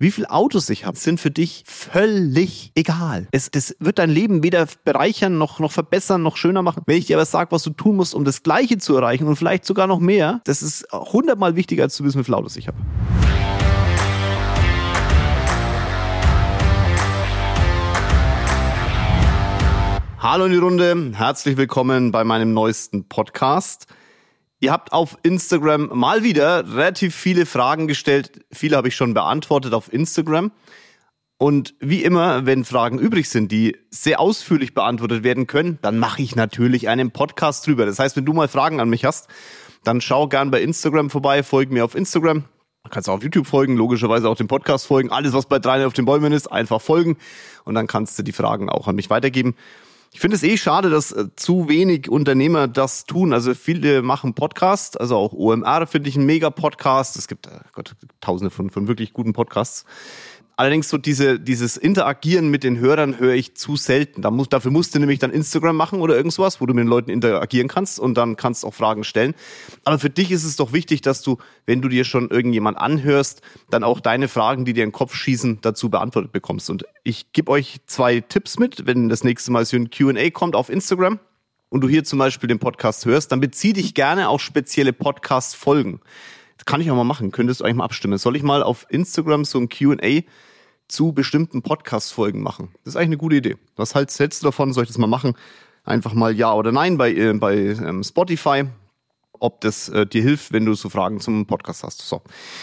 Wie viele Autos ich habe, sind für dich völlig egal. Es, das wird dein Leben weder bereichern, noch, noch verbessern, noch schöner machen. Wenn ich dir aber sage, was du tun musst, um das Gleiche zu erreichen und vielleicht sogar noch mehr, das ist hundertmal wichtiger, als zu wissen, wie viele Autos ich habe. Hallo in die Runde, herzlich willkommen bei meinem neuesten Podcast. Ihr habt auf Instagram mal wieder relativ viele Fragen gestellt. Viele habe ich schon beantwortet auf Instagram. Und wie immer, wenn Fragen übrig sind, die sehr ausführlich beantwortet werden können, dann mache ich natürlich einen Podcast drüber. Das heißt, wenn du mal Fragen an mich hast, dann schau gern bei Instagram vorbei, folge mir auf Instagram. Du kannst auch auf YouTube folgen, logischerweise auch dem Podcast folgen. Alles, was bei drei auf den Bäumen ist, einfach folgen. Und dann kannst du die Fragen auch an mich weitergeben. Ich finde es eh schade, dass äh, zu wenig Unternehmer das tun. Also viele machen Podcasts, also auch OMR finde ich ein mega Podcast. Es gibt äh, Gott, tausende von, von wirklich guten Podcasts. Allerdings so diese, dieses Interagieren mit den Hörern höre ich zu selten. Da muss, dafür musst du nämlich dann Instagram machen oder irgendwas, wo du mit den Leuten interagieren kannst und dann kannst auch Fragen stellen. Aber für dich ist es doch wichtig, dass du, wenn du dir schon irgendjemand anhörst, dann auch deine Fragen, die dir in den Kopf schießen, dazu beantwortet bekommst. Und ich gebe euch zwei Tipps mit, wenn das nächste Mal so ein Q&A kommt auf Instagram und du hier zum Beispiel den Podcast hörst, dann bezieh dich gerne auf spezielle Podcast-Folgen. Kann ich auch mal machen. Könntest du eigentlich mal abstimmen. Soll ich mal auf Instagram so ein Q&A zu bestimmten Podcast-Folgen machen. Das ist eigentlich eine gute Idee. Was halt hältst du davon? Soll ich das mal machen? Einfach mal Ja oder Nein bei, äh, bei ähm, Spotify ob das äh, dir hilft, wenn du so Fragen zum Podcast hast. So.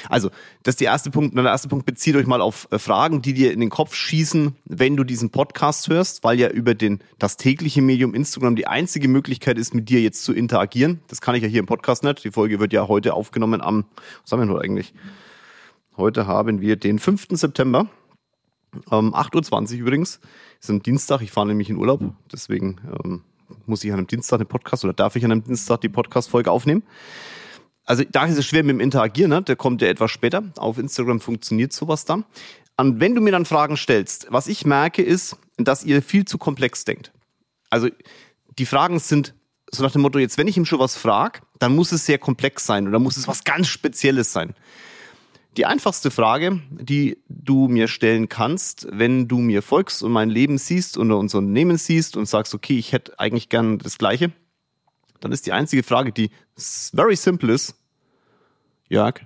Also, das ist der erste Punkt. Der erste Punkt bezieht euch mal auf äh, Fragen, die dir in den Kopf schießen, wenn du diesen Podcast hörst, weil ja über den, das tägliche Medium Instagram die einzige Möglichkeit ist, mit dir jetzt zu interagieren. Das kann ich ja hier im Podcast nicht. Die Folge wird ja heute aufgenommen am, was haben wir heute eigentlich? Heute haben wir den 5. September. Ähm, 8.20 Uhr übrigens. Ist ein Dienstag, ich fahre nämlich in Urlaub, deswegen ähm, muss ich an einem Dienstag den Podcast oder darf ich an einem Dienstag die Podcast-Folge aufnehmen. Also da ist es schwer mit dem Interagieren, ne? der kommt ja etwas später. Auf Instagram funktioniert sowas dann. Und wenn du mir dann Fragen stellst, was ich merke ist, dass ihr viel zu komplex denkt. Also die Fragen sind so nach dem Motto, jetzt wenn ich ihm schon was frage, dann muss es sehr komplex sein oder muss es was ganz Spezielles sein. Die einfachste Frage, die du mir stellen kannst, wenn du mir folgst und mein Leben siehst und unser Unternehmen siehst und sagst, okay, ich hätte eigentlich gern das Gleiche, dann ist die einzige Frage, die very simple ist, Jörg,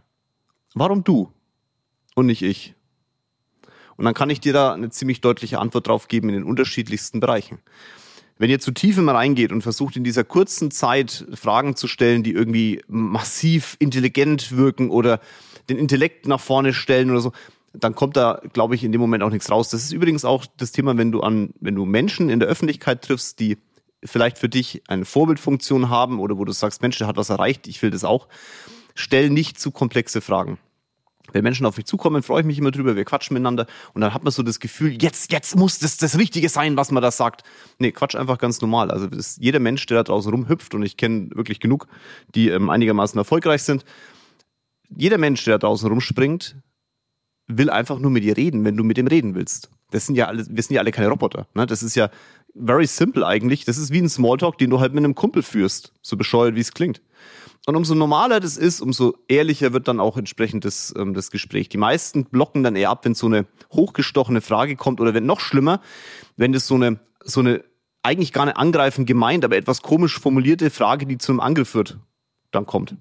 warum du und nicht ich? Und dann kann ich dir da eine ziemlich deutliche Antwort drauf geben in den unterschiedlichsten Bereichen. Wenn ihr zu tief immer reingeht und versucht in dieser kurzen Zeit Fragen zu stellen, die irgendwie massiv intelligent wirken oder den Intellekt nach vorne stellen oder so, dann kommt da, glaube ich, in dem Moment auch nichts raus. Das ist übrigens auch das Thema, wenn du an, wenn du Menschen in der Öffentlichkeit triffst, die vielleicht für dich eine Vorbildfunktion haben oder wo du sagst, Mensch, der hat was erreicht, ich will das auch. Stell nicht zu komplexe Fragen. Wenn Menschen auf mich zukommen, freue ich mich immer drüber, wir quatschen miteinander und dann hat man so das Gefühl, jetzt, jetzt muss das das Richtige sein, was man da sagt. Nee, Quatsch einfach ganz normal. Also das, jeder Mensch, der da draußen rumhüpft und ich kenne wirklich genug, die ähm, einigermaßen erfolgreich sind, jeder Mensch, der da draußen rumspringt, will einfach nur mit dir reden, wenn du mit ihm reden willst. Das sind ja alle, wir sind ja alle keine Roboter. Ne? Das ist ja very simple eigentlich. Das ist wie ein Smalltalk, den du halt mit einem Kumpel führst. So bescheuert, wie es klingt. Und umso normaler das ist, umso ehrlicher wird dann auch entsprechend das, ähm, das Gespräch. Die meisten blocken dann eher ab, wenn so eine hochgestochene Frage kommt oder wenn noch schlimmer, wenn das so eine, so eine eigentlich gar nicht angreifend gemeint, aber etwas komisch formulierte Frage, die zu einem Angriff führt, dann kommt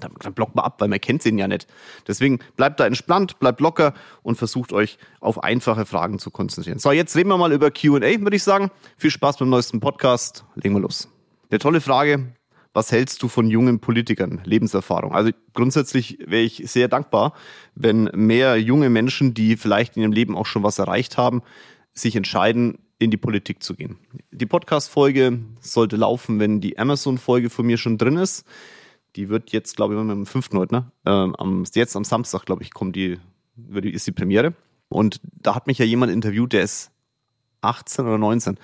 dann, dann blockt man ab, weil man kennt den ja nicht. Deswegen bleibt da entspannt, bleibt locker und versucht euch auf einfache Fragen zu konzentrieren. So, jetzt reden wir mal über Q&A, würde ich sagen. Viel Spaß beim neuesten Podcast. Legen wir los. Eine tolle Frage. Was hältst du von jungen Politikern? Lebenserfahrung. Also grundsätzlich wäre ich sehr dankbar, wenn mehr junge Menschen, die vielleicht in ihrem Leben auch schon was erreicht haben, sich entscheiden, in die Politik zu gehen. Die Podcast-Folge sollte laufen, wenn die Amazon-Folge von mir schon drin ist. Die wird jetzt, glaube ich, am 5. heute, ne? Ähm, jetzt am Samstag, glaube ich, kommt die, ist die Premiere. Und da hat mich ja jemand interviewt, der ist 18 oder 19.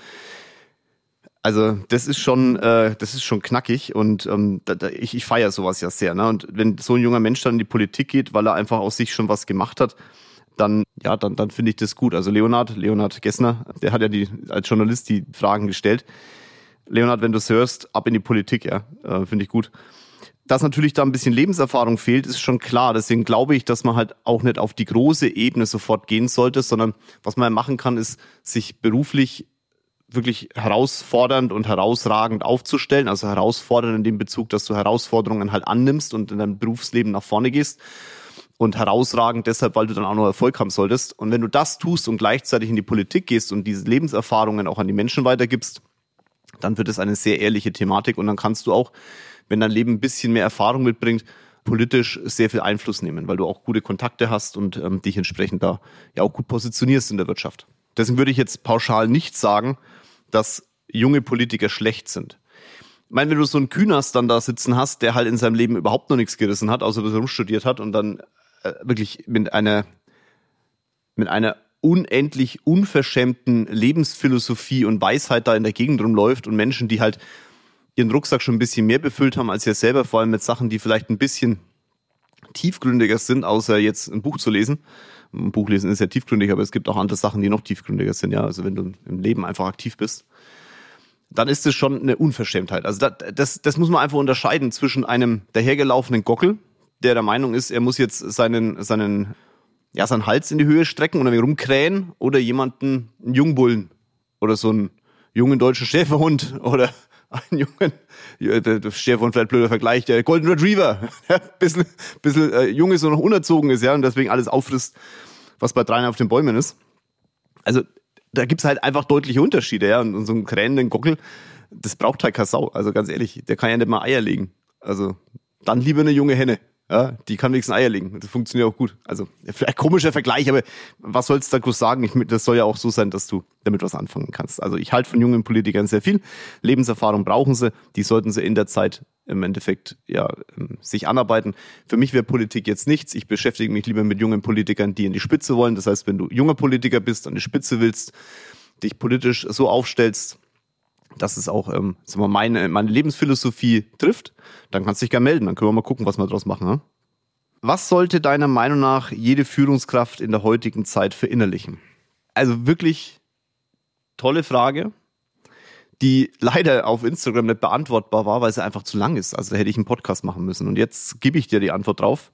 Also das ist schon, äh, das ist schon knackig und ähm, da, da, ich, ich feiere sowas ja sehr. Ne? Und wenn so ein junger Mensch dann in die Politik geht, weil er einfach aus sich schon was gemacht hat, dann ja, dann, dann finde ich das gut. Also Leonhard, Leonhard Gessner, der hat ja die als Journalist die Fragen gestellt. Leonhard, wenn du es hörst, ab in die Politik, ja, äh, finde ich gut dass natürlich da ein bisschen Lebenserfahrung fehlt, ist schon klar. Deswegen glaube ich, dass man halt auch nicht auf die große Ebene sofort gehen sollte, sondern was man machen kann, ist sich beruflich wirklich herausfordernd und herausragend aufzustellen. Also herausfordernd in dem Bezug, dass du Herausforderungen halt annimmst und in deinem Berufsleben nach vorne gehst. Und herausragend deshalb, weil du dann auch noch Erfolg haben solltest. Und wenn du das tust und gleichzeitig in die Politik gehst und diese Lebenserfahrungen auch an die Menschen weitergibst, dann wird es eine sehr ehrliche Thematik und dann kannst du auch wenn dein Leben ein bisschen mehr Erfahrung mitbringt, politisch sehr viel Einfluss nehmen, weil du auch gute Kontakte hast und ähm, dich entsprechend da ja auch gut positionierst in der Wirtschaft. Deswegen würde ich jetzt pauschal nicht sagen, dass junge Politiker schlecht sind. Ich meine, wenn du so einen Kühners dann da sitzen hast, der halt in seinem Leben überhaupt noch nichts gerissen hat, außer dass er rumstudiert hat und dann äh, wirklich mit einer, mit einer unendlich unverschämten Lebensphilosophie und Weisheit da in der Gegend rumläuft und Menschen, die halt ihren Rucksack schon ein bisschen mehr befüllt haben als ihr selber, vor allem mit Sachen, die vielleicht ein bisschen tiefgründiger sind, außer jetzt ein Buch zu lesen. Ein Buch lesen ist ja tiefgründig, aber es gibt auch andere Sachen, die noch tiefgründiger sind, ja. Also wenn du im Leben einfach aktiv bist, dann ist es schon eine Unverschämtheit. Also das, das, das muss man einfach unterscheiden zwischen einem dahergelaufenen Gockel, der der Meinung ist, er muss jetzt seinen, seinen, ja, seinen Hals in die Höhe strecken und wenig rumkrähen oder jemanden, einen Jungbullen oder so einen jungen deutschen Schäferhund oder einen jungen, der Stefan vielleicht blöder Vergleich, der Golden Retriever, ja, bisschen, bisschen äh, jung ist und noch unerzogen ist, ja, und deswegen alles auffrisst, was bei dreien auf den Bäumen ist. Also da gibt's halt einfach deutliche Unterschiede, ja, und, und so einen krähenden Gockel, das braucht halt Kassau, also ganz ehrlich, der kann ja nicht mal Eier legen. Also dann lieber eine junge Henne. Ja, die kann wenigstens Eier legen. Das funktioniert auch gut. Also, vielleicht komischer Vergleich, aber was sollst du da groß sagen? Ich, das soll ja auch so sein, dass du damit was anfangen kannst. Also, ich halte von jungen Politikern sehr viel. Lebenserfahrung brauchen sie. Die sollten sie in der Zeit im Endeffekt ja ähm, sich anarbeiten. Für mich wäre Politik jetzt nichts. Ich beschäftige mich lieber mit jungen Politikern, die in die Spitze wollen. Das heißt, wenn du junger Politiker bist, an die Spitze willst, dich politisch so aufstellst, dass es auch ähm, sagen wir, meine, meine Lebensphilosophie trifft, dann kannst du dich gerne melden. Dann können wir mal gucken, was wir daraus machen. Ne? Was sollte deiner Meinung nach jede Führungskraft in der heutigen Zeit verinnerlichen? Also wirklich tolle Frage, die leider auf Instagram nicht beantwortbar war, weil sie einfach zu lang ist. Also da hätte ich einen Podcast machen müssen. Und jetzt gebe ich dir die Antwort drauf.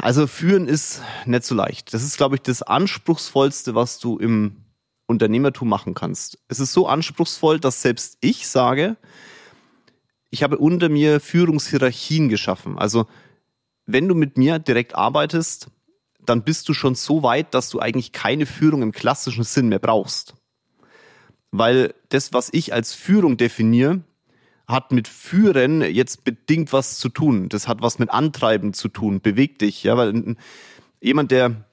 Also führen ist nicht so leicht. Das ist, glaube ich, das anspruchsvollste, was du im Unternehmertum machen kannst. Es ist so anspruchsvoll, dass selbst ich sage, ich habe unter mir Führungshierarchien geschaffen. Also wenn du mit mir direkt arbeitest, dann bist du schon so weit, dass du eigentlich keine Führung im klassischen Sinn mehr brauchst. Weil das, was ich als Führung definiere, hat mit Führen jetzt bedingt was zu tun. Das hat was mit Antreiben zu tun, beweg dich. Ja, weil jemand, der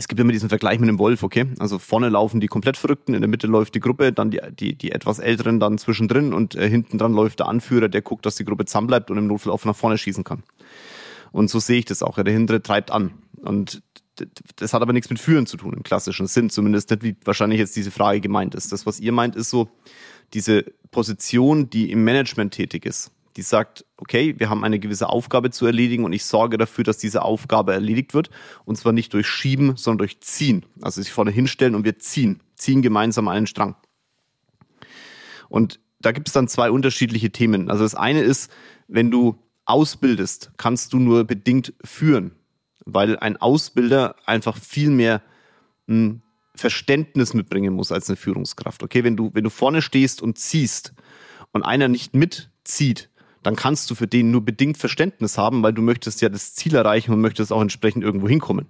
es gibt immer diesen Vergleich mit dem Wolf, okay? Also vorne laufen die komplett Verrückten, in der Mitte läuft die Gruppe, dann die, die, die etwas Älteren dann zwischendrin und äh, hinten dran läuft der Anführer, der guckt, dass die Gruppe zusammenbleibt und im Notfall auch nach vorne schießen kann. Und so sehe ich das auch. Ja, der hintere treibt an. Und das hat aber nichts mit Führen zu tun im klassischen Sinn, zumindest nicht, wie wahrscheinlich jetzt diese Frage gemeint ist. Das, was ihr meint, ist so diese Position, die im Management tätig ist die sagt, okay, wir haben eine gewisse Aufgabe zu erledigen und ich sorge dafür, dass diese Aufgabe erledigt wird. Und zwar nicht durch Schieben, sondern durch Ziehen. Also sich vorne hinstellen und wir ziehen. Ziehen gemeinsam einen Strang. Und da gibt es dann zwei unterschiedliche Themen. Also das eine ist, wenn du ausbildest, kannst du nur bedingt führen, weil ein Ausbilder einfach viel mehr ein Verständnis mitbringen muss als eine Führungskraft. Okay, wenn du, wenn du vorne stehst und ziehst und einer nicht mitzieht, dann kannst du für den nur bedingt Verständnis haben, weil du möchtest ja das Ziel erreichen und möchtest auch entsprechend irgendwo hinkommen.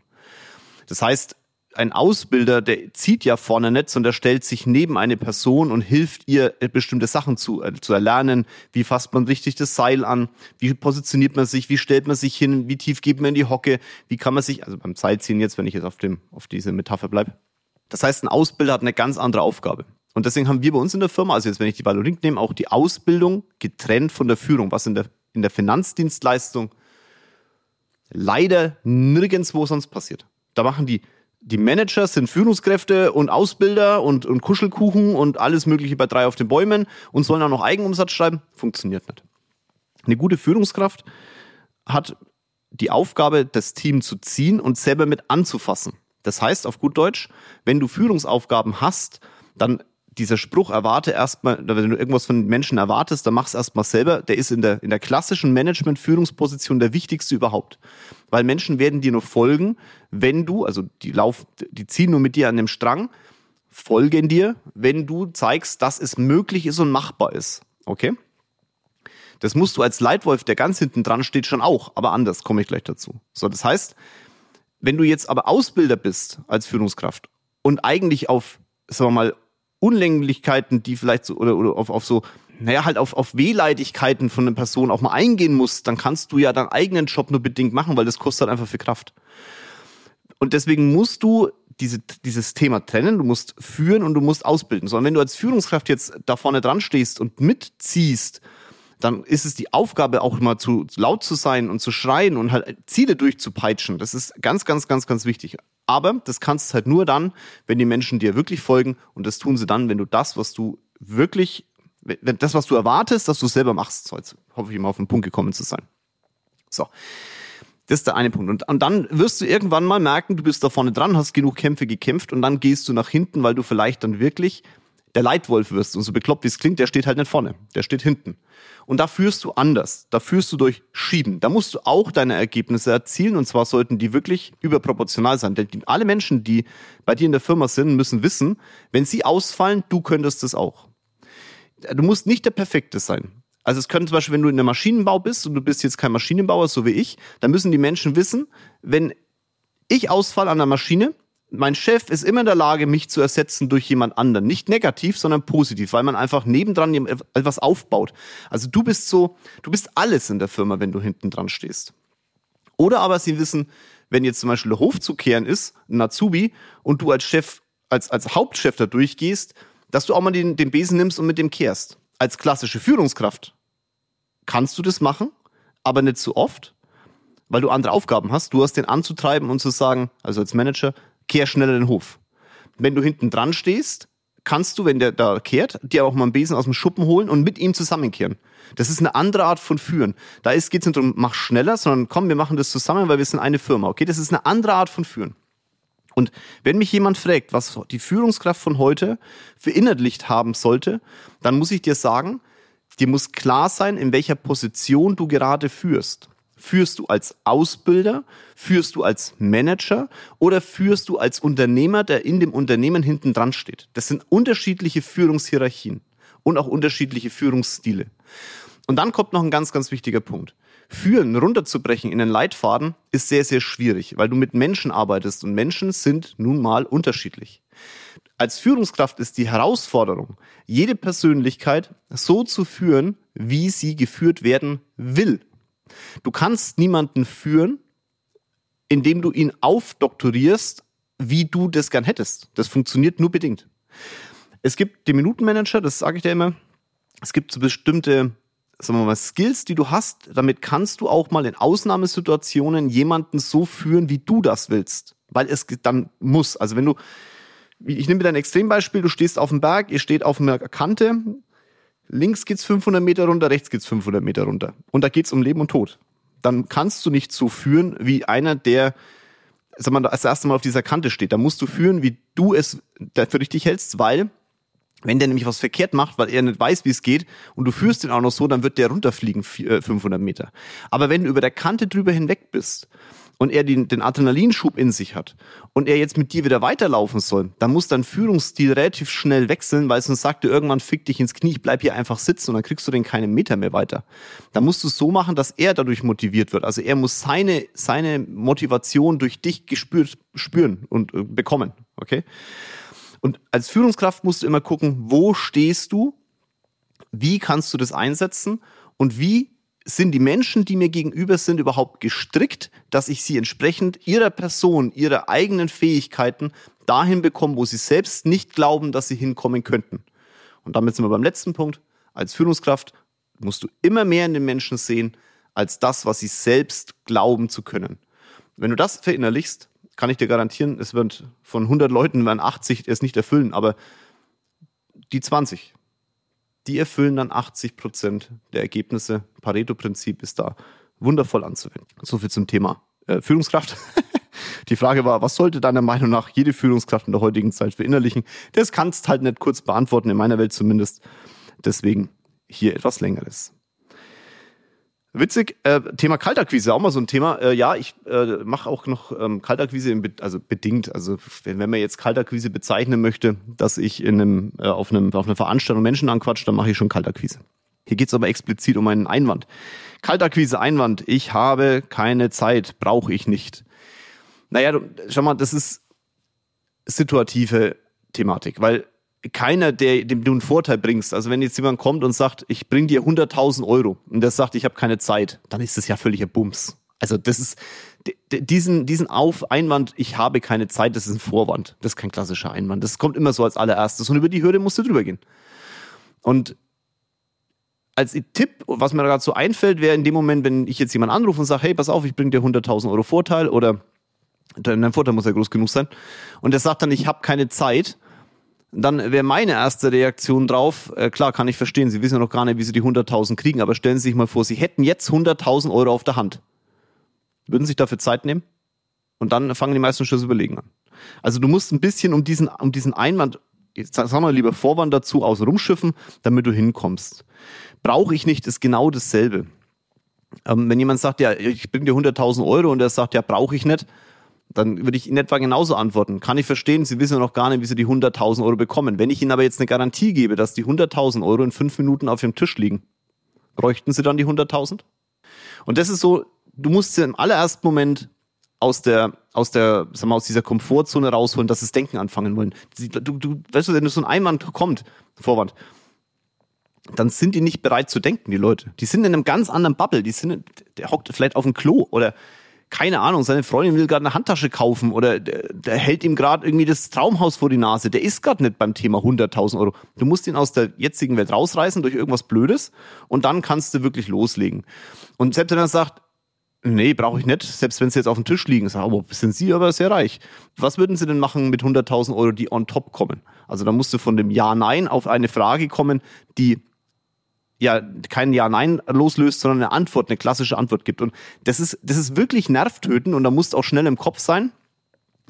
Das heißt, ein Ausbilder, der zieht ja vorne nicht, sondern der stellt sich neben eine Person und hilft ihr bestimmte Sachen zu, äh, zu erlernen. Wie fasst man richtig das Seil an? Wie positioniert man sich? Wie stellt man sich hin? Wie tief geht man in die Hocke? Wie kann man sich, also beim Seilziehen jetzt, wenn ich jetzt auf dem, auf diese Metapher bleibe. Das heißt, ein Ausbilder hat eine ganz andere Aufgabe. Und deswegen haben wir bei uns in der Firma, also jetzt wenn ich die Valorink nehme, auch die Ausbildung getrennt von der Führung, was in der, in der Finanzdienstleistung leider nirgendwo sonst passiert. Da machen die, die Manager sind Führungskräfte und Ausbilder und, und Kuschelkuchen und alles mögliche bei drei auf den Bäumen und sollen auch noch Eigenumsatz schreiben. Funktioniert nicht. Eine gute Führungskraft hat die Aufgabe, das Team zu ziehen und selber mit anzufassen. Das heißt auf gut Deutsch, wenn du Führungsaufgaben hast, dann dieser Spruch, erwarte erstmal, wenn du irgendwas von Menschen erwartest, dann mach's erstmal selber, der ist in der, in der klassischen Management-Führungsposition der wichtigste überhaupt. Weil Menschen werden dir nur folgen, wenn du, also die laufen, die ziehen nur mit dir an dem Strang, folgen dir, wenn du zeigst, dass es möglich ist und machbar ist. Okay? Das musst du als Leitwolf, der ganz hinten dran steht, schon auch, aber anders, komme ich gleich dazu. So, das heißt, wenn du jetzt aber Ausbilder bist als Führungskraft und eigentlich auf, sagen wir mal, Unlänglichkeiten, die vielleicht so, oder, oder auf, auf so, naja, halt auf, auf Wehleidigkeiten von einer Person auch mal eingehen musst, dann kannst du ja deinen eigenen Job nur bedingt machen, weil das kostet halt einfach viel Kraft. Und deswegen musst du diese, dieses Thema trennen, du musst führen und du musst ausbilden. Sondern wenn du als Führungskraft jetzt da vorne dran stehst und mitziehst, dann ist es die Aufgabe auch mal zu laut zu sein und zu schreien und halt Ziele durchzupeitschen. Das ist ganz, ganz, ganz, ganz wichtig. Aber das kannst du halt nur dann, wenn die Menschen dir wirklich folgen und das tun sie dann, wenn du das, was du wirklich, wenn das, was du erwartest, dass du es selber machst. So, jetzt hoffe ich mal auf den Punkt gekommen zu sein. So. Das ist der eine Punkt. Und, und dann wirst du irgendwann mal merken, du bist da vorne dran, hast genug Kämpfe gekämpft und dann gehst du nach hinten, weil du vielleicht dann wirklich der Leitwolf wirst. Und so bekloppt wie es klingt, der steht halt nicht vorne, der steht hinten. Und da führst du anders. Da führst du durch Schieben. Da musst du auch deine Ergebnisse erzielen. Und zwar sollten die wirklich überproportional sein. Denn alle Menschen, die bei dir in der Firma sind, müssen wissen, wenn sie ausfallen, du könntest es auch. Du musst nicht der Perfekte sein. Also es könnte zum Beispiel, wenn du in der Maschinenbau bist und du bist jetzt kein Maschinenbauer, so wie ich, dann müssen die Menschen wissen, wenn ich ausfall an der Maschine, mein Chef ist immer in der Lage, mich zu ersetzen durch jemand anderen. Nicht negativ, sondern positiv, weil man einfach nebendran etwas aufbaut. Also du bist so, du bist alles in der Firma, wenn du hinten dran stehst. Oder aber sie wissen, wenn jetzt zum Beispiel Hof zu kehren ist, ein Azubi, und du als Chef, als, als Hauptchef da durchgehst, dass du auch mal den, den Besen nimmst und mit dem kehrst. Als klassische Führungskraft kannst du das machen, aber nicht so oft, weil du andere Aufgaben hast. Du hast den anzutreiben und zu sagen, also als Manager, kehr schneller den Hof. Wenn du hinten dran stehst, kannst du, wenn der da kehrt, dir auch mal einen Besen aus dem Schuppen holen und mit ihm zusammenkehren. Das ist eine andere Art von Führen. Da geht es nicht darum, mach schneller, sondern komm, wir machen das zusammen, weil wir sind eine Firma. Okay, das ist eine andere Art von Führen. Und wenn mich jemand fragt, was die Führungskraft von heute verinnerlicht haben sollte, dann muss ich dir sagen, dir muss klar sein, in welcher Position du gerade führst. Führst du als Ausbilder? Führst du als Manager? Oder führst du als Unternehmer, der in dem Unternehmen hinten dran steht? Das sind unterschiedliche Führungshierarchien und auch unterschiedliche Führungsstile. Und dann kommt noch ein ganz, ganz wichtiger Punkt. Führen runterzubrechen in einen Leitfaden ist sehr, sehr schwierig, weil du mit Menschen arbeitest und Menschen sind nun mal unterschiedlich. Als Führungskraft ist die Herausforderung, jede Persönlichkeit so zu führen, wie sie geführt werden will. Du kannst niemanden führen, indem du ihn aufdoktorierst, wie du das gern hättest. Das funktioniert nur bedingt. Es gibt den Minutenmanager, das sage ich dir immer. Es gibt so bestimmte sagen wir mal, Skills, die du hast, damit kannst du auch mal in Ausnahmesituationen jemanden so führen, wie du das willst. Weil es dann muss. Also wenn du, ich nehme wieder ein Extrembeispiel, du stehst auf dem Berg, ihr steht auf einer Kante, links geht's 500 Meter runter, rechts geht's 500 Meter runter. Und da geht's um Leben und Tod. Dann kannst du nicht so führen wie einer, der sag mal, das erste Mal auf dieser Kante steht. Da musst du führen, wie du es für richtig hältst, weil wenn der nämlich was verkehrt macht, weil er nicht weiß, wie es geht, und du führst ihn auch noch so, dann wird der runterfliegen 500 Meter. Aber wenn du über der Kante drüber hinweg bist und er den, den Adrenalinschub in sich hat und er jetzt mit dir wieder weiterlaufen soll, dann muss dein Führungsstil relativ schnell wechseln, weil sonst sagt er irgendwann, fick dich ins Knie, ich bleib hier einfach sitzen und dann kriegst du den keinen Meter mehr weiter. Dann musst du es so machen, dass er dadurch motiviert wird. Also er muss seine, seine Motivation durch dich gespürt, spüren und äh, bekommen. Okay? Und als Führungskraft musst du immer gucken, wo stehst du? Wie kannst du das einsetzen? Und wie sind die Menschen, die mir gegenüber sind, überhaupt gestrickt, dass ich sie entsprechend ihrer Person, ihrer eigenen Fähigkeiten dahin bekomme, wo sie selbst nicht glauben, dass sie hinkommen könnten. Und damit sind wir beim letzten Punkt. Als Führungskraft musst du immer mehr in den Menschen sehen, als das, was sie selbst glauben zu können. Wenn du das verinnerlichst, kann ich dir garantieren, es wird von 100 Leuten werden 80 es nicht erfüllen, aber die 20, die erfüllen dann 80 Prozent der Ergebnisse. Pareto-Prinzip ist da wundervoll anzuwenden. So viel zum Thema äh, Führungskraft. Die Frage war, was sollte deiner Meinung nach jede Führungskraft in der heutigen Zeit verinnerlichen? Das kannst halt nicht kurz beantworten, in meiner Welt zumindest. Deswegen hier etwas längeres. Witzig, äh, Thema Kaltakquise, auch mal so ein Thema. Äh, ja, ich äh, mache auch noch ähm, Kaltakquise, Be also bedingt. Also wenn, wenn man jetzt Kaltakquise bezeichnen möchte, dass ich in einem, äh, auf, einem, auf einer Veranstaltung Menschen anquatsche, dann mache ich schon Kaltakquise. Hier geht's aber explizit um einen Einwand. Kaltakquise, Einwand, ich habe keine Zeit, brauche ich nicht. Naja, schau mal, das ist situative Thematik, weil keiner, der dem du einen Vorteil bringst. Also wenn jetzt jemand kommt und sagt, ich bring dir 100.000 Euro und der sagt, ich habe keine Zeit, dann ist das ja völliger Bums. Also das ist diesen diesen Auf Einwand, ich habe keine Zeit, das ist ein Vorwand. Das ist kein klassischer Einwand. Das kommt immer so als allererstes und über die Hürde musst du drüber gehen. Und als Tipp, was mir gerade so einfällt, wäre in dem Moment, wenn ich jetzt jemanden anrufe und sage, hey, pass auf, ich bring dir 100.000 Euro Vorteil oder dein Vorteil muss ja groß genug sein und der sagt dann, ich habe keine Zeit, dann wäre meine erste Reaktion drauf, äh, klar, kann ich verstehen, Sie wissen ja noch gar nicht, wie Sie die 100.000 kriegen, aber stellen Sie sich mal vor, Sie hätten jetzt 100.000 Euro auf der Hand. Würden Sie sich dafür Zeit nehmen? Und dann fangen die meisten schon das Überlegen an. Also du musst ein bisschen um diesen, um diesen Einwand, sagen wir lieber Vorwand dazu, aus rumschiffen, damit du hinkommst. Brauche ich nicht, ist genau dasselbe. Ähm, wenn jemand sagt, ja, ich bring dir 100.000 Euro und er sagt, ja, brauche ich nicht, dann würde ich in etwa genauso antworten. Kann ich verstehen, Sie wissen ja noch gar nicht, wie Sie die 100.000 Euro bekommen. Wenn ich Ihnen aber jetzt eine Garantie gebe, dass die 100.000 Euro in fünf Minuten auf Ihrem Tisch liegen, bräuchten Sie dann die 100.000? Und das ist so, du musst sie im allerersten Moment aus der, aus der, sag mal, aus dieser Komfortzone rausholen, dass sie das Denken anfangen wollen. Du, du, weißt du, wenn so ein Einwand kommt, Vorwand, dann sind die nicht bereit zu denken, die Leute. Die sind in einem ganz anderen Bubble. Die sind, der hockt vielleicht auf dem Klo oder keine Ahnung, seine Freundin will gerade eine Handtasche kaufen oder der, der hält ihm gerade irgendwie das Traumhaus vor die Nase. Der ist gerade nicht beim Thema 100.000 Euro. Du musst ihn aus der jetzigen Welt rausreißen durch irgendwas Blödes und dann kannst du wirklich loslegen. Und selbst wenn er sagt, nee, brauche ich nicht, selbst wenn sie jetzt auf dem Tisch liegen, sagen, oh, sind Sie aber sehr reich. Was würden Sie denn machen mit 100.000 Euro, die on top kommen? Also da musst du von dem Ja-Nein auf eine Frage kommen, die ja kein Ja-Nein loslöst, sondern eine Antwort, eine klassische Antwort gibt. Und das ist, das ist wirklich nervtöten und da musst du auch schnell im Kopf sein.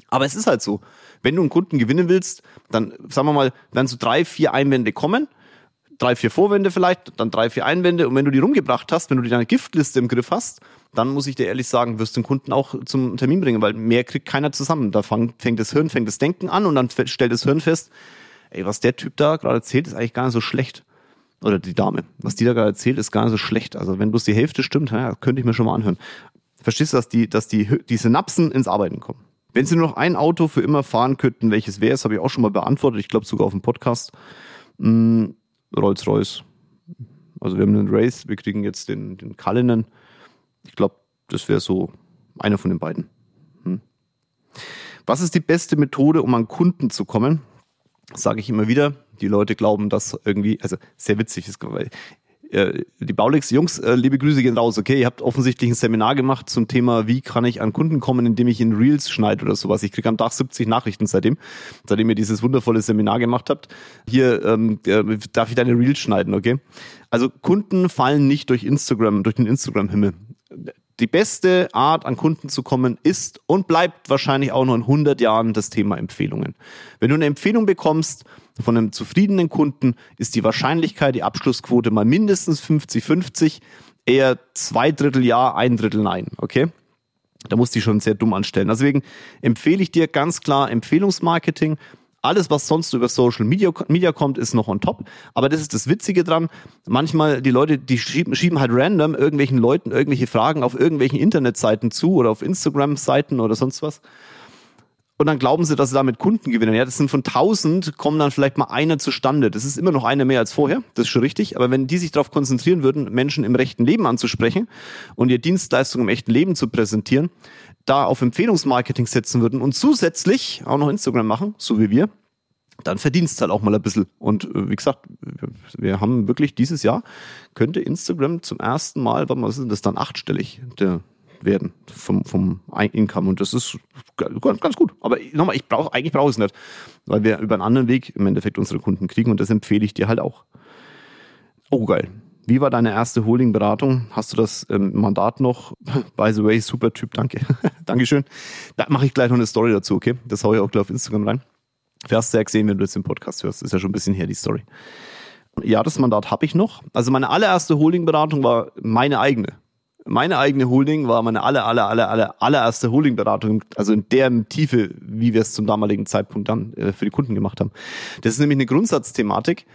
Aber es ist halt so. Wenn du einen Kunden gewinnen willst, dann, sagen wir mal, werden so drei, vier Einwände kommen, drei, vier Vorwände vielleicht, dann drei, vier Einwände. Und wenn du die rumgebracht hast, wenn du deine Giftliste im Griff hast, dann muss ich dir ehrlich sagen, wirst du den Kunden auch zum Termin bringen, weil mehr kriegt keiner zusammen. Da fängt das Hirn, fängt das Denken an und dann stellt das Hirn fest, ey, was der Typ da gerade erzählt, ist eigentlich gar nicht so schlecht oder die Dame, was die da gerade erzählt, ist gar nicht so schlecht. Also wenn bloß die Hälfte stimmt, ja, könnte ich mir schon mal anhören. Verstehst du, dass die, dass die, die Synapsen ins Arbeiten kommen? Wenn Sie nur noch ein Auto für immer fahren könnten, welches wäre es, habe ich auch schon mal beantwortet. Ich glaube sogar auf dem Podcast. Hm, Rolls-Royce. Also wir haben einen Wraith, wir kriegen jetzt den, den Cullinan. Ich glaube, das wäre so einer von den beiden. Hm. Was ist die beste Methode, um an Kunden zu kommen? Sage ich immer wieder die Leute glauben, dass irgendwie, also sehr witzig ist, weil äh, die Baulix-Jungs, äh, liebe Grüße gehen raus, okay, ihr habt offensichtlich ein Seminar gemacht zum Thema, wie kann ich an Kunden kommen, indem ich in Reels schneide oder sowas. Ich kriege am Tag 70 Nachrichten seitdem, seitdem ihr dieses wundervolle Seminar gemacht habt. Hier ähm, äh, darf ich deine Reels schneiden, okay? Also Kunden fallen nicht durch Instagram, durch den Instagram-Himmel die beste Art, an Kunden zu kommen, ist und bleibt wahrscheinlich auch noch in 100 Jahren das Thema Empfehlungen. Wenn du eine Empfehlung bekommst von einem zufriedenen Kunden, ist die Wahrscheinlichkeit, die Abschlussquote mal mindestens 50-50, eher zwei Drittel Ja, ein Drittel Nein, okay? Da musst du dich schon sehr dumm anstellen. Deswegen empfehle ich dir ganz klar Empfehlungsmarketing. Alles, was sonst über Social Media, Media kommt, ist noch on top. Aber das ist das Witzige dran. Manchmal die Leute, die schieben, schieben halt random irgendwelchen Leuten irgendwelche Fragen auf irgendwelchen Internetseiten zu oder auf Instagram-Seiten oder sonst was. Und dann glauben sie, dass sie damit Kunden gewinnen. Ja, das sind von 1000 kommen dann vielleicht mal einer zustande. Das ist immer noch einer mehr als vorher. Das ist schon richtig. Aber wenn die sich darauf konzentrieren würden, Menschen im rechten Leben anzusprechen und ihr Dienstleistung im echten Leben zu präsentieren, da auf Empfehlungsmarketing setzen würden und zusätzlich auch noch Instagram machen, so wie wir, dann verdienst halt auch mal ein bisschen. Und äh, wie gesagt, wir haben wirklich dieses Jahr, könnte Instagram zum ersten Mal, was ist das dann, achtstellig der, werden vom, vom Income. Und das ist ganz gut. Aber nochmal, ich brauche, eigentlich brauche ich es nicht, weil wir über einen anderen Weg im Endeffekt unsere Kunden kriegen und das empfehle ich dir halt auch. Oh, geil. Wie war deine erste Holding-Beratung? Hast du das ähm, Mandat noch? By the way, super Typ, danke. Dankeschön. Da mache ich gleich noch eine Story dazu, okay? Das haue ich auch gleich auf Instagram rein. Wirst ja gesehen, wenn du jetzt den Podcast hörst. Ist ja schon ein bisschen her, die Story. Ja, das Mandat habe ich noch. Also meine allererste Holding-Beratung war meine eigene. Meine eigene Holding war meine aller, aller, aller, aller, allererste Holding-Beratung, also in der Tiefe, wie wir es zum damaligen Zeitpunkt dann äh, für die Kunden gemacht haben. Das ist nämlich eine Grundsatzthematik.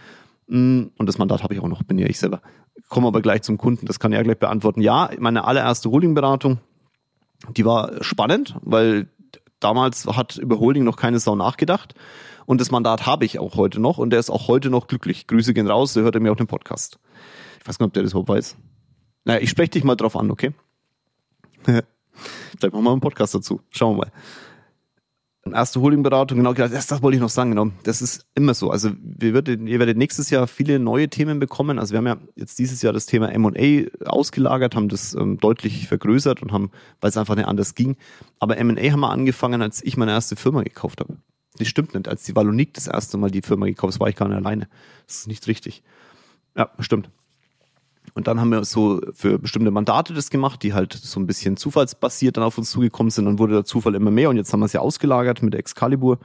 Mm, und das Mandat habe ich auch noch, bin ja ich selber. Komme aber gleich zum Kunden, das kann er gleich beantworten. Ja, meine allererste Holding-Beratung, die war spannend, weil damals hat über Holding noch keine Sau nachgedacht. Und das Mandat habe ich auch heute noch und der ist auch heute noch glücklich. Grüße gehen raus, der hört mir auch den Podcast. Ich weiß gar nicht, ob der das überhaupt weiß. Naja, ich spreche dich mal drauf an, okay? Vielleicht machen wir mal einen Podcast dazu. Schauen wir mal erste Holdingberatung, genau, das, das wollte ich noch sagen, genau. Das ist immer so. Also wir werdet, ihr werdet nächstes Jahr viele neue Themen bekommen. Also wir haben ja jetzt dieses Jahr das Thema M&A ausgelagert, haben das ähm, deutlich vergrößert und haben, weil es einfach nicht anders ging. Aber M&A haben wir angefangen, als ich meine erste Firma gekauft habe. Das stimmt nicht. Als die Valonik das erste Mal die Firma gekauft hat, war ich gar nicht alleine. Das ist nicht richtig. Ja, stimmt. Und dann haben wir so für bestimmte Mandate das gemacht, die halt so ein bisschen zufallsbasiert dann auf uns zugekommen sind. Dann wurde der Zufall immer mehr und jetzt haben wir es ja ausgelagert mit Excalibur.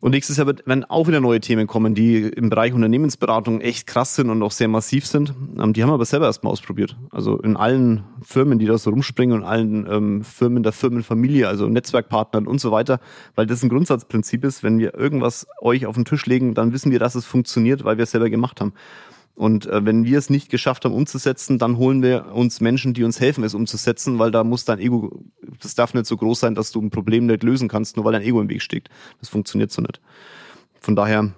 Und nächstes Jahr werden auch wieder neue Themen kommen, die im Bereich Unternehmensberatung echt krass sind und auch sehr massiv sind. Ähm, die haben wir aber selber erstmal ausprobiert. Also in allen Firmen, die da so rumspringen und allen ähm, Firmen der Firmenfamilie, also Netzwerkpartnern und so weiter, weil das ein Grundsatzprinzip ist, wenn wir irgendwas euch auf den Tisch legen, dann wissen wir, dass es funktioniert, weil wir es selber gemacht haben. Und äh, wenn wir es nicht geschafft haben umzusetzen, dann holen wir uns Menschen, die uns helfen, es umzusetzen, weil da muss dein Ego, das darf nicht so groß sein, dass du ein Problem nicht lösen kannst, nur weil dein Ego im Weg steht. Das funktioniert so nicht. Von daher,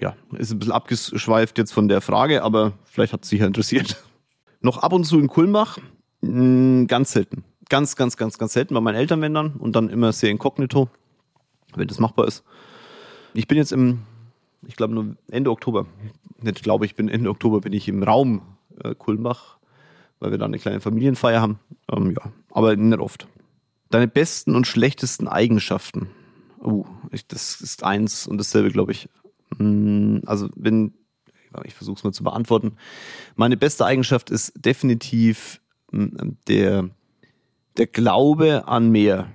ja, ist ein bisschen abgeschweift jetzt von der Frage, aber vielleicht hat es sich ja interessiert. Noch ab und zu in Kulmbach, hm, ganz selten. Ganz, ganz, ganz, ganz selten bei meinen Eltern, wenn dann, und dann immer sehr inkognito, wenn das machbar ist. Ich bin jetzt im ich glaube Ende Oktober. Nicht glaube ich, bin Ende Oktober bin ich im Raum äh, Kulmbach, weil wir da eine kleine Familienfeier haben. Ähm, ja, aber nicht oft. Deine besten und schlechtesten Eigenschaften. Uh, ich, das ist eins und dasselbe, glaube ich. Hm, also wenn, ich versuche es mal zu beantworten. Meine beste Eigenschaft ist definitiv hm, der, der Glaube an mehr.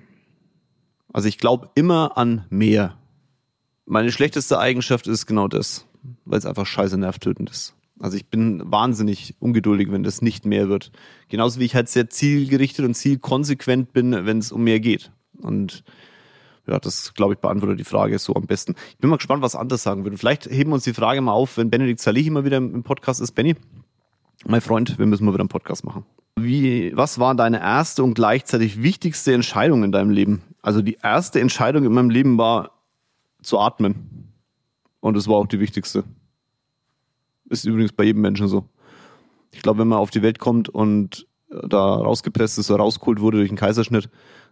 Also ich glaube immer an mehr. Meine schlechteste Eigenschaft ist genau das, weil es einfach scheiße nervtötend ist. Also ich bin wahnsinnig ungeduldig, wenn das nicht mehr wird. Genauso wie ich halt sehr zielgerichtet und zielkonsequent bin, wenn es um mehr geht. Und ja, das, glaube ich, beantwortet die Frage so am besten. Ich bin mal gespannt, was anders sagen würden. Vielleicht heben wir uns die Frage mal auf, wenn Benedikt Salih immer wieder im Podcast ist. Benny, mein Freund, wir müssen mal wieder einen Podcast machen. Wie, was war deine erste und gleichzeitig wichtigste Entscheidung in deinem Leben? Also die erste Entscheidung in meinem Leben war, zu atmen. Und das war auch die wichtigste. Ist übrigens bei jedem Menschen so. Ich glaube, wenn man auf die Welt kommt und da rausgepresst ist oder rausgeholt wurde durch einen Kaiserschnitt,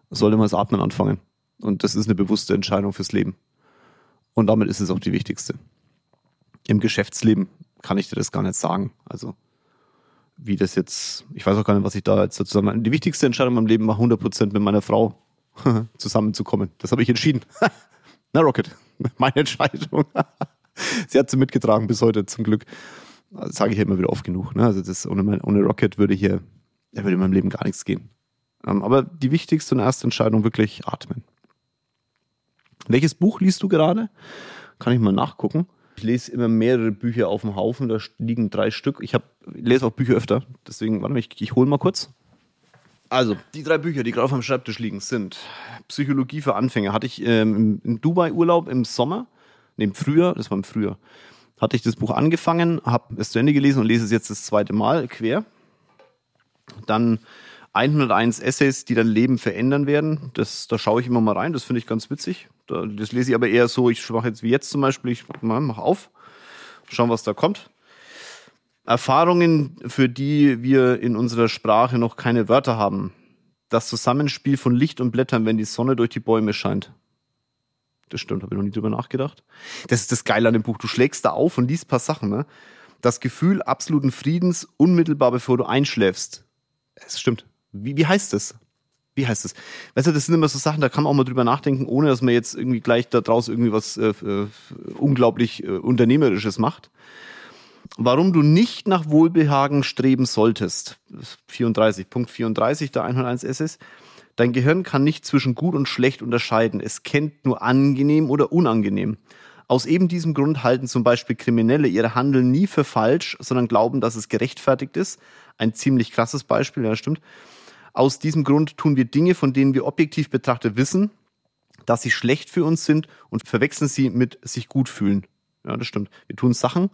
sollte man das Atmen anfangen. Und das ist eine bewusste Entscheidung fürs Leben. Und damit ist es auch die wichtigste. Im Geschäftsleben kann ich dir das gar nicht sagen. Also, wie das jetzt, ich weiß auch gar nicht, was ich da jetzt dazu sagen Die wichtigste Entscheidung in meinem Leben war 100% mit meiner Frau zusammenzukommen. Das habe ich entschieden. Na, Rocket. Meine Entscheidung. sie hat sie mitgetragen bis heute, zum Glück. Das sage ich ja immer wieder oft genug. Ne? Also das, ohne, mein, ohne Rocket würde hier, da würde in meinem Leben gar nichts gehen. Ähm, aber die wichtigste und erste Entscheidung wirklich atmen. Welches Buch liest du gerade? Kann ich mal nachgucken. Ich lese immer mehrere Bücher auf dem Haufen, da liegen drei Stück. Ich, hab, lese auch Bücher öfter, deswegen, warte mal, ich, ich hole mal kurz. Also, die drei Bücher, die gerade auf meinem Schreibtisch liegen, sind Psychologie für Anfänger. Hatte ich ähm, im Dubai-Urlaub im Sommer, nee, im Frühjahr, das war im Frühjahr, hatte ich das Buch angefangen, habe es zu Ende gelesen und lese es jetzt das zweite Mal quer. Dann 101 Essays, die dein Leben verändern werden. Das, da schaue ich immer mal rein, das finde ich ganz witzig. das lese ich aber eher so, ich mache jetzt wie jetzt zum Beispiel, ich mache auf, schauen, was da kommt. Erfahrungen, für die wir in unserer Sprache noch keine Wörter haben. Das Zusammenspiel von Licht und Blättern, wenn die Sonne durch die Bäume scheint. Das stimmt, habe ich noch nie drüber nachgedacht. Das ist das Geile an dem Buch. Du schlägst da auf und liest paar Sachen. Ne? Das Gefühl absoluten Friedens unmittelbar bevor du einschläfst. Es stimmt. Wie, wie heißt das? Wie heißt das? Weißt du, das sind immer so Sachen, da kann man auch mal drüber nachdenken, ohne dass man jetzt irgendwie gleich da draus irgendwie was äh, äh, unglaublich äh, Unternehmerisches macht. Warum du nicht nach Wohlbehagen streben solltest. 34, Punkt 34 der 101 SS. Dein Gehirn kann nicht zwischen gut und schlecht unterscheiden. Es kennt nur angenehm oder unangenehm. Aus eben diesem Grund halten zum Beispiel Kriminelle ihre Handeln nie für falsch, sondern glauben, dass es gerechtfertigt ist. Ein ziemlich krasses Beispiel, ja, stimmt. Aus diesem Grund tun wir Dinge, von denen wir objektiv betrachtet wissen, dass sie schlecht für uns sind und verwechseln sie mit sich gut fühlen. Ja, das stimmt. Wir tun Sachen,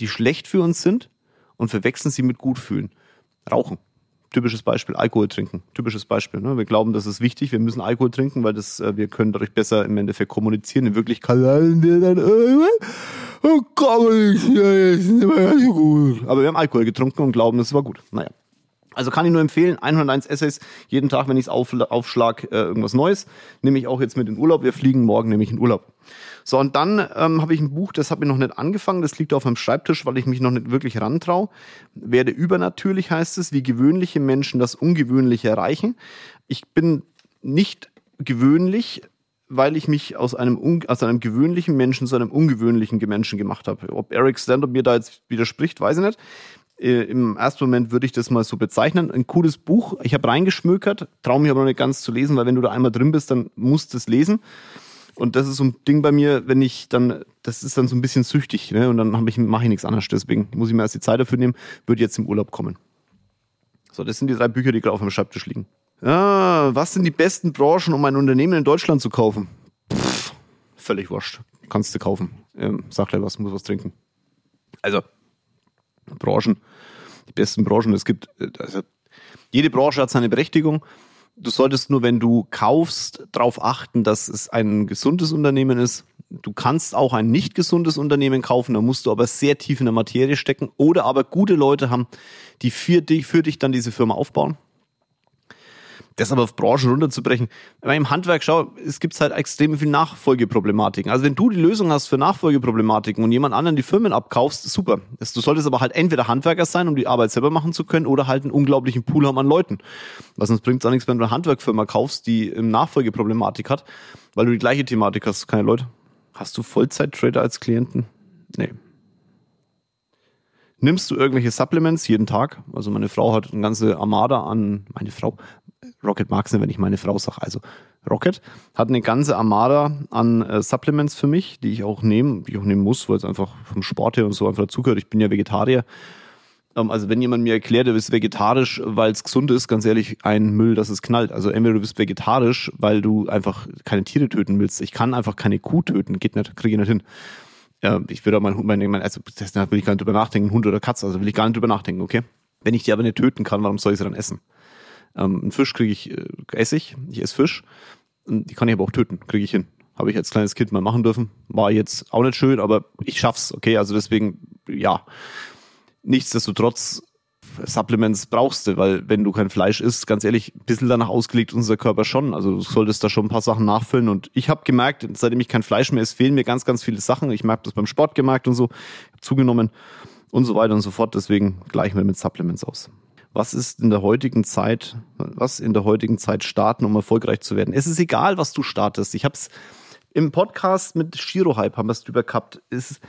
die schlecht für uns sind und verwechseln sie mit gut fühlen. Rauchen. Typisches Beispiel, Alkohol trinken. Typisches Beispiel. Ne? Wir glauben, das ist wichtig, wir müssen Alkohol trinken, weil das, äh, wir können dadurch besser im Endeffekt kommunizieren. In Wirklichkeit wir dann, oh, aber wir haben Alkohol getrunken und glauben, das war gut. Naja. Also kann ich nur empfehlen, 101 Essays, jeden Tag, wenn ich es auf, aufschlag, äh, irgendwas Neues. Nehme ich auch jetzt mit in Urlaub. Wir fliegen morgen nämlich in Urlaub. So, und dann ähm, habe ich ein Buch, das habe ich noch nicht angefangen, das liegt auf meinem Schreibtisch, weil ich mich noch nicht wirklich rantraue. Werde übernatürlich heißt es, wie gewöhnliche Menschen das Ungewöhnliche erreichen. Ich bin nicht gewöhnlich, weil ich mich aus einem, aus einem gewöhnlichen Menschen zu einem ungewöhnlichen Menschen gemacht habe. Ob Eric Stand mir da jetzt widerspricht, weiß ich nicht. Äh, Im ersten Moment würde ich das mal so bezeichnen. Ein cooles Buch. Ich habe reingeschmökert, traue mich aber noch nicht ganz zu lesen, weil wenn du da einmal drin bist, dann musst du es lesen. Und das ist so ein Ding bei mir, wenn ich dann, das ist dann so ein bisschen süchtig, ne? Und dann ich, mache ich nichts anderes. Deswegen muss ich mir erst die Zeit dafür nehmen, würde jetzt im Urlaub kommen. So, das sind die drei Bücher, die gerade auf dem Schreibtisch liegen. Ja, was sind die besten Branchen, um ein Unternehmen in Deutschland zu kaufen? Pff, völlig wurscht. Kannst du kaufen. Ähm, sag gleich was, muss was trinken. Also, Branchen, die besten Branchen. Es gibt, also jede Branche hat seine Berechtigung. Du solltest nur, wenn du kaufst, darauf achten, dass es ein gesundes Unternehmen ist. Du kannst auch ein nicht gesundes Unternehmen kaufen, da musst du aber sehr tief in der Materie stecken oder aber gute Leute haben, die für dich, für dich dann diese Firma aufbauen das aber auf Branchen runterzubrechen. Im Handwerk, schau, es gibt halt extrem viel Nachfolgeproblematiken. Also wenn du die Lösung hast für Nachfolgeproblematiken und jemand anderen die Firmen abkaufst, super. Du solltest aber halt entweder Handwerker sein, um die Arbeit selber machen zu können, oder halt einen unglaublichen Pool haben an Leuten. Was sonst bringt es auch nichts, wenn du eine Handwerkfirma kaufst, die eine Nachfolgeproblematik hat, weil du die gleiche Thematik hast, keine Leute. Hast du Vollzeit-Trader als Klienten? Nee. Nimmst du irgendwelche Supplements jeden Tag? Also meine Frau hat eine ganze Armada an, meine Frau, Rocket mag es wenn ich meine Frau sage. Also Rocket hat eine ganze Armada an äh, Supplements für mich, die ich auch nehme, die ich auch nehmen muss, weil es einfach vom Sport her und so einfach dazugehört. Ich bin ja Vegetarier. Ähm, also wenn jemand mir erklärt, du bist vegetarisch, weil es gesund ist, ganz ehrlich, ein Müll, dass es knallt. Also entweder du bist vegetarisch, weil du einfach keine Tiere töten willst. Ich kann einfach keine Kuh töten, geht nicht, kriege ich nicht hin. Ja, ich würde auch mein Hund, mein, also da will ich gar nicht drüber nachdenken, Hund oder Katze, also will ich gar nicht drüber nachdenken, okay? Wenn ich die aber nicht töten kann, warum soll ich sie dann essen? Ähm, einen Fisch kriege ich, äh, esse ich, ich esse Fisch. Die kann ich aber auch töten, kriege ich hin. Habe ich als kleines Kind mal machen dürfen. War jetzt auch nicht schön, aber ich schaff's, okay? Also deswegen, ja. Nichtsdestotrotz, Supplements brauchst du, weil wenn du kein Fleisch isst, ganz ehrlich, ein bisschen danach ausgelegt unser Körper schon. Also du solltest da schon ein paar Sachen nachfüllen. Und ich habe gemerkt, seitdem ich kein Fleisch mehr esse, fehlen mir ganz, ganz viele Sachen. Ich merke das beim Sport gemerkt und so, zugenommen und so weiter und so fort. Deswegen gleichen wir mit Supplements aus was ist in der heutigen Zeit, was in der heutigen Zeit starten, um erfolgreich zu werden. Es ist egal, was du startest. Ich habe es im Podcast mit Shiro Hype haben wir es drüber gehabt. Es,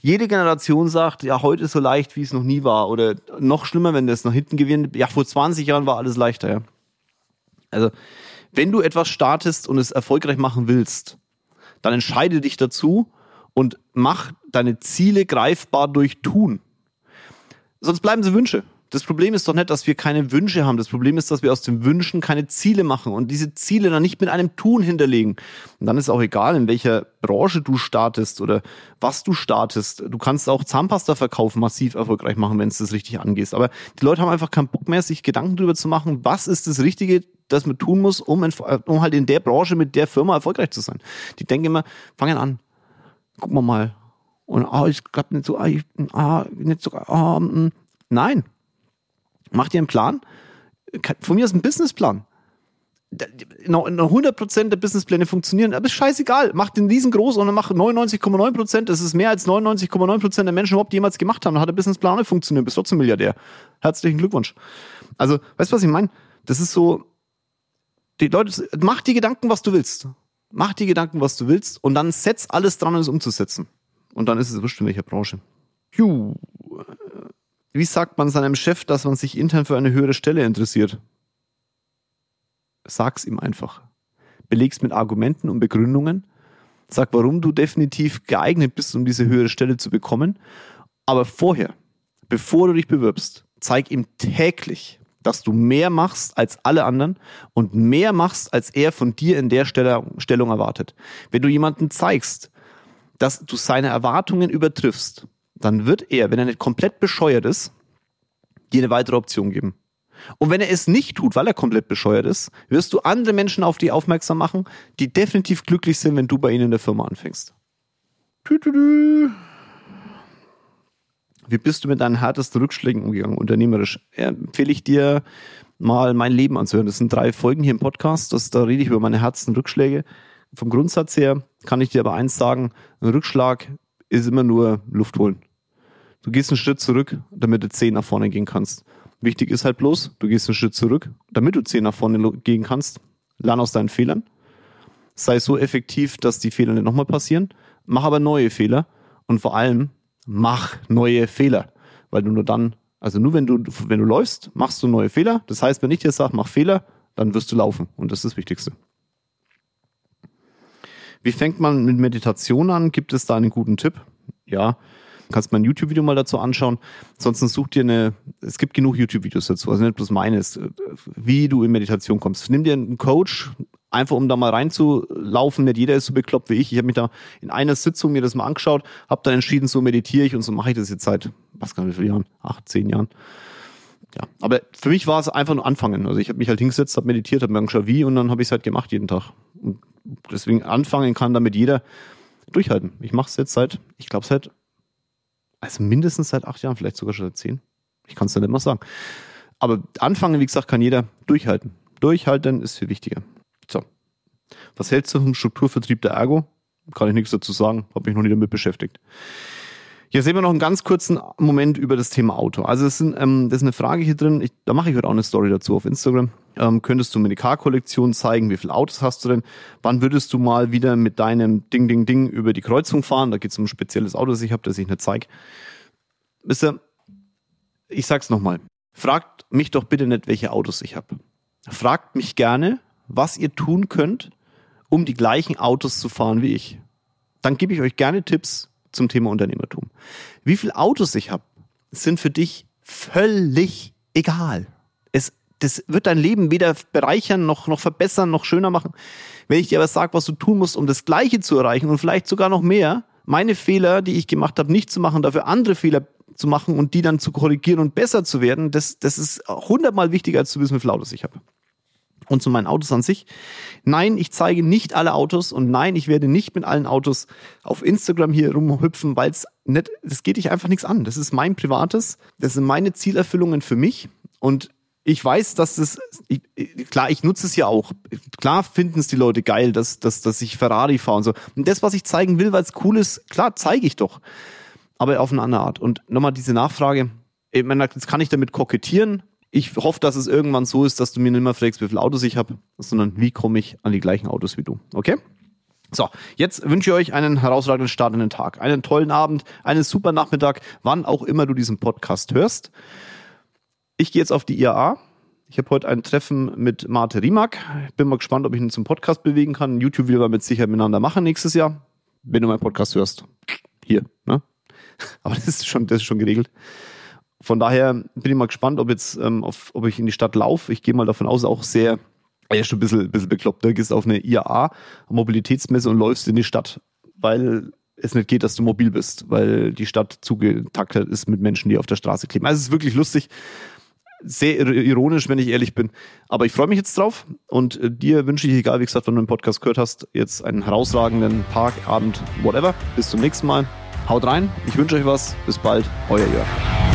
jede Generation sagt, ja, heute ist so leicht, wie es noch nie war. Oder noch schlimmer, wenn das nach hinten gewinnt. Ja, vor 20 Jahren war alles leichter, ja. Also, wenn du etwas startest und es erfolgreich machen willst, dann entscheide dich dazu und mach deine Ziele greifbar durch Tun. Sonst bleiben sie Wünsche. Das Problem ist doch nicht, dass wir keine Wünsche haben. Das Problem ist, dass wir aus den Wünschen keine Ziele machen und diese Ziele dann nicht mit einem Tun hinterlegen. Und dann ist auch egal, in welcher Branche du startest oder was du startest. Du kannst auch Zahnpasta verkaufen, massiv erfolgreich machen, wenn es das richtig angehst. Aber die Leute haben einfach keinen Bock mehr, sich Gedanken darüber zu machen, was ist das Richtige, das man tun muss, um, um halt in der Branche mit der Firma erfolgreich zu sein. Die denken immer, fangen an. Gucken wir mal. Und ah, ich glaube nicht so, ah, ah, nicht so, ah, mm. nein, Mach dir einen Plan. Von mir ist ein Businessplan. 100% der Businesspläne funktionieren, aber ist scheißegal. Mach den riesengroß und dann mach 99,9%. Das ist mehr als 99,9% der Menschen überhaupt jemals gemacht haben. Dann hat der Businessplan nicht funktioniert. Bist trotzdem Milliardär. Herzlichen Glückwunsch. Also, weißt du, was ich meine? Das ist so, die Leute, mach dir Gedanken, was du willst. Mach dir Gedanken, was du willst und dann setz alles dran, um es umzusetzen. Und dann ist es wurscht in welcher Branche. Juh. Wie sagt man seinem Chef, dass man sich intern für eine höhere Stelle interessiert? Sag's ihm einfach. Beleg's mit Argumenten und Begründungen. Sag, warum du definitiv geeignet bist, um diese höhere Stelle zu bekommen. Aber vorher, bevor du dich bewirbst, zeig ihm täglich, dass du mehr machst als alle anderen und mehr machst, als er von dir in der Stellung erwartet. Wenn du jemanden zeigst, dass du seine Erwartungen übertriffst, dann wird er, wenn er nicht komplett bescheuert ist, dir eine weitere Option geben. Und wenn er es nicht tut, weil er komplett bescheuert ist, wirst du andere Menschen auf dich aufmerksam machen, die definitiv glücklich sind, wenn du bei ihnen in der Firma anfängst. Wie bist du mit deinen härtesten Rückschlägen umgegangen, unternehmerisch? Ja, empfehle ich dir mal mein Leben anzuhören. Das sind drei Folgen hier im Podcast. Das, da rede ich über meine härtesten Rückschläge. Vom Grundsatz her kann ich dir aber eins sagen, ein Rückschlag ist immer nur Luft holen. Du gehst einen Schritt zurück, damit du zehn nach vorne gehen kannst. Wichtig ist halt bloß, du gehst einen Schritt zurück, damit du zehn nach vorne gehen kannst. Lern aus deinen Fehlern. Sei so effektiv, dass die Fehler nicht nochmal passieren. Mach aber neue Fehler und vor allem mach neue Fehler. Weil du nur dann, also nur wenn du, wenn du läufst, machst du neue Fehler. Das heißt, wenn ich dir sage, mach Fehler, dann wirst du laufen. Und das ist das Wichtigste. Wie fängt man mit Meditation an? Gibt es da einen guten Tipp? Ja, kannst mal ein YouTube-Video mal dazu anschauen. Ansonsten such dir eine, es gibt genug YouTube-Videos dazu, also nicht bloß meines, wie du in Meditation kommst. Nimm dir einen Coach, einfach um da mal reinzulaufen. Nicht jeder ist so bekloppt wie ich. Ich habe mich da in einer Sitzung mir das mal angeschaut, habe dann entschieden, so meditiere ich und so mache ich das jetzt seit, was kann ich, wie viele Jahren? Acht, zehn Jahren. Ja, aber für mich war es einfach nur anfangen. Also ich habe mich halt hingesetzt, habe meditiert, habe mir angeschaut, wie und dann habe ich es halt gemacht jeden Tag. Und deswegen anfangen kann damit jeder durchhalten. Ich mache es jetzt seit, ich glaube seit also mindestens seit acht Jahren, vielleicht sogar schon seit zehn. Ich kann es dann nicht mehr sagen. Aber anfangen, wie gesagt, kann jeder durchhalten. Durchhalten ist viel wichtiger. So. Was hältst du vom Strukturvertrieb der Ergo? Kann ich nichts dazu sagen, habe mich noch nie damit beschäftigt. Hier sehen wir noch einen ganz kurzen Moment über das Thema Auto. Also es sind, ähm, das ist eine Frage hier drin, ich, da mache ich heute auch eine Story dazu auf Instagram. Ähm, könntest du mir die Car-Kollektion zeigen? Wie viele Autos hast du denn? Wann würdest du mal wieder mit deinem Ding, Ding, Ding über die Kreuzung fahren? Da geht es um ein spezielles Auto, das ich habe, das ich nicht zeige. Wisst ihr, ich sag's nochmal. Fragt mich doch bitte nicht, welche Autos ich habe. Fragt mich gerne, was ihr tun könnt, um die gleichen Autos zu fahren wie ich. Dann gebe ich euch gerne Tipps, zum Thema Unternehmertum. Wie viele Autos ich habe, sind für dich völlig egal. Es, das wird dein Leben weder bereichern, noch, noch verbessern, noch schöner machen. Wenn ich dir aber sage, was du tun musst, um das Gleiche zu erreichen und vielleicht sogar noch mehr, meine Fehler, die ich gemacht habe, nicht zu machen, dafür andere Fehler zu machen und die dann zu korrigieren und besser zu werden, das, das ist hundertmal wichtiger, als zu wissen, wie viele Autos ich habe und zu meinen Autos an sich. Nein, ich zeige nicht alle Autos und nein, ich werde nicht mit allen Autos auf Instagram hier rumhüpfen, weil es nicht, das geht dich einfach nichts an. Das ist mein privates, das sind meine Zielerfüllungen für mich und ich weiß, dass das, ich, klar, ich nutze es ja auch. Klar finden es die Leute geil, dass, dass, dass ich Ferrari fahre und so. Und das, was ich zeigen will, weil es cool ist, klar, zeige ich doch. Aber auf eine andere Art. Und nochmal diese Nachfrage, ich meine, jetzt kann ich damit kokettieren, ich hoffe, dass es irgendwann so ist, dass du mir nicht mehr fragst, wie viele Autos ich habe, sondern wie komme ich an die gleichen Autos wie du. Okay? So, jetzt wünsche ich euch einen herausragenden Start in den Tag, einen tollen Abend, einen super Nachmittag, wann auch immer du diesen Podcast hörst. Ich gehe jetzt auf die IAA. Ich habe heute ein Treffen mit Marte Riemak. Bin mal gespannt, ob ich ihn zum Podcast bewegen kann. YouTube will wir mit Sicherheit miteinander machen nächstes Jahr, wenn du meinen Podcast hörst. Hier, ne? Aber das ist schon, das ist schon geregelt. Von daher bin ich mal gespannt, ob jetzt, ähm, auf, ob ich in die Stadt laufe. Ich gehe mal davon aus, auch sehr, ja, schon ein bisschen, bisschen bekloppt. Du gehst auf eine IAA, Mobilitätsmesse und läufst in die Stadt, weil es nicht geht, dass du mobil bist, weil die Stadt zugetaktet ist mit Menschen, die auf der Straße kleben. Also es ist wirklich lustig. Sehr ironisch, wenn ich ehrlich bin. Aber ich freue mich jetzt drauf und äh, dir wünsche ich, egal wie gesagt, wenn du den Podcast gehört hast, jetzt einen herausragenden Tag, Abend, whatever. Bis zum nächsten Mal. Haut rein, ich wünsche euch was. Bis bald, euer Jörg.